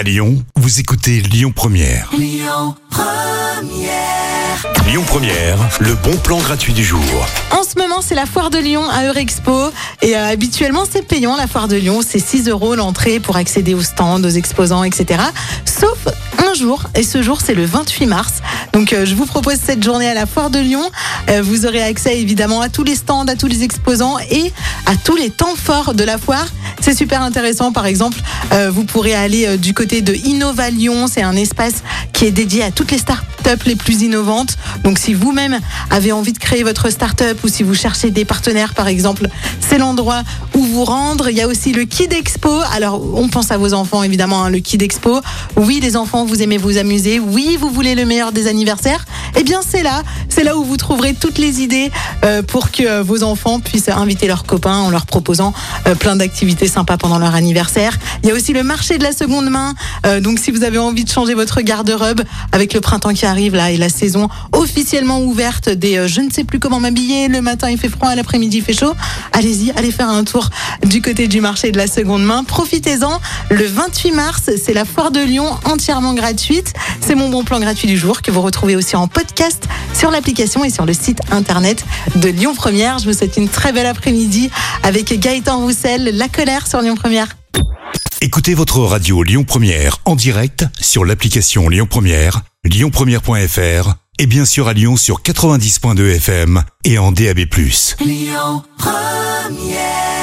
À Lyon, vous écoutez Lyon Première. Lyon Première. le bon plan gratuit du jour. En ce moment, c'est la foire de Lyon à Eurexpo. Et euh, habituellement, c'est payant la foire de Lyon. C'est 6 euros l'entrée pour accéder aux stands, aux exposants, etc. Sauf un jour. Et ce jour, c'est le 28 mars. Donc, euh, je vous propose cette journée à la foire de Lyon. Euh, vous aurez accès évidemment à tous les stands, à tous les exposants et à tous les temps forts de la foire. C'est super intéressant. Par exemple, euh, vous pourrez aller euh, du côté de Innova Lyon. C'est un espace qui est dédié à toutes les startups les plus innovantes. Donc, si vous-même avez envie de créer votre startup ou si vous cherchez des partenaires, par exemple, c'est l'endroit où vous rendre. Il y a aussi le Kid Expo. Alors, on pense à vos enfants, évidemment, hein, le Kid Expo. Oui, les enfants, vous aimez vous amuser. Oui, vous voulez le meilleur des anniversaires. Eh bien, c'est là. C'est là où vous trouverez toutes les idées euh, pour que euh, vos enfants puissent inviter leurs copains en leur proposant euh, plein d'activités sympas pendant leur anniversaire. Il y a aussi le marché de la seconde main. donc, si vous avez envie de changer votre garde-robe avec le printemps qui arrive là et la saison officiellement ouverte des je ne sais plus comment m'habiller, le matin il fait froid, l'après-midi il fait chaud, allez-y, allez faire un tour du côté du marché de la seconde main. Profitez-en. Le 28 mars, c'est la foire de Lyon entièrement gratuite. C'est mon bon plan gratuit du jour que vous retrouvez aussi en podcast sur l'application et sur le site internet de Lyon Première. Je vous souhaite une très belle après-midi avec Gaëtan Roussel, La Colère sur Lyon Première. Écoutez votre radio Lyon Première en direct sur l'application Lyon Première, lyonpremière.fr et bien sûr à Lyon sur 90.2 FM et en DAB+. Lyon Première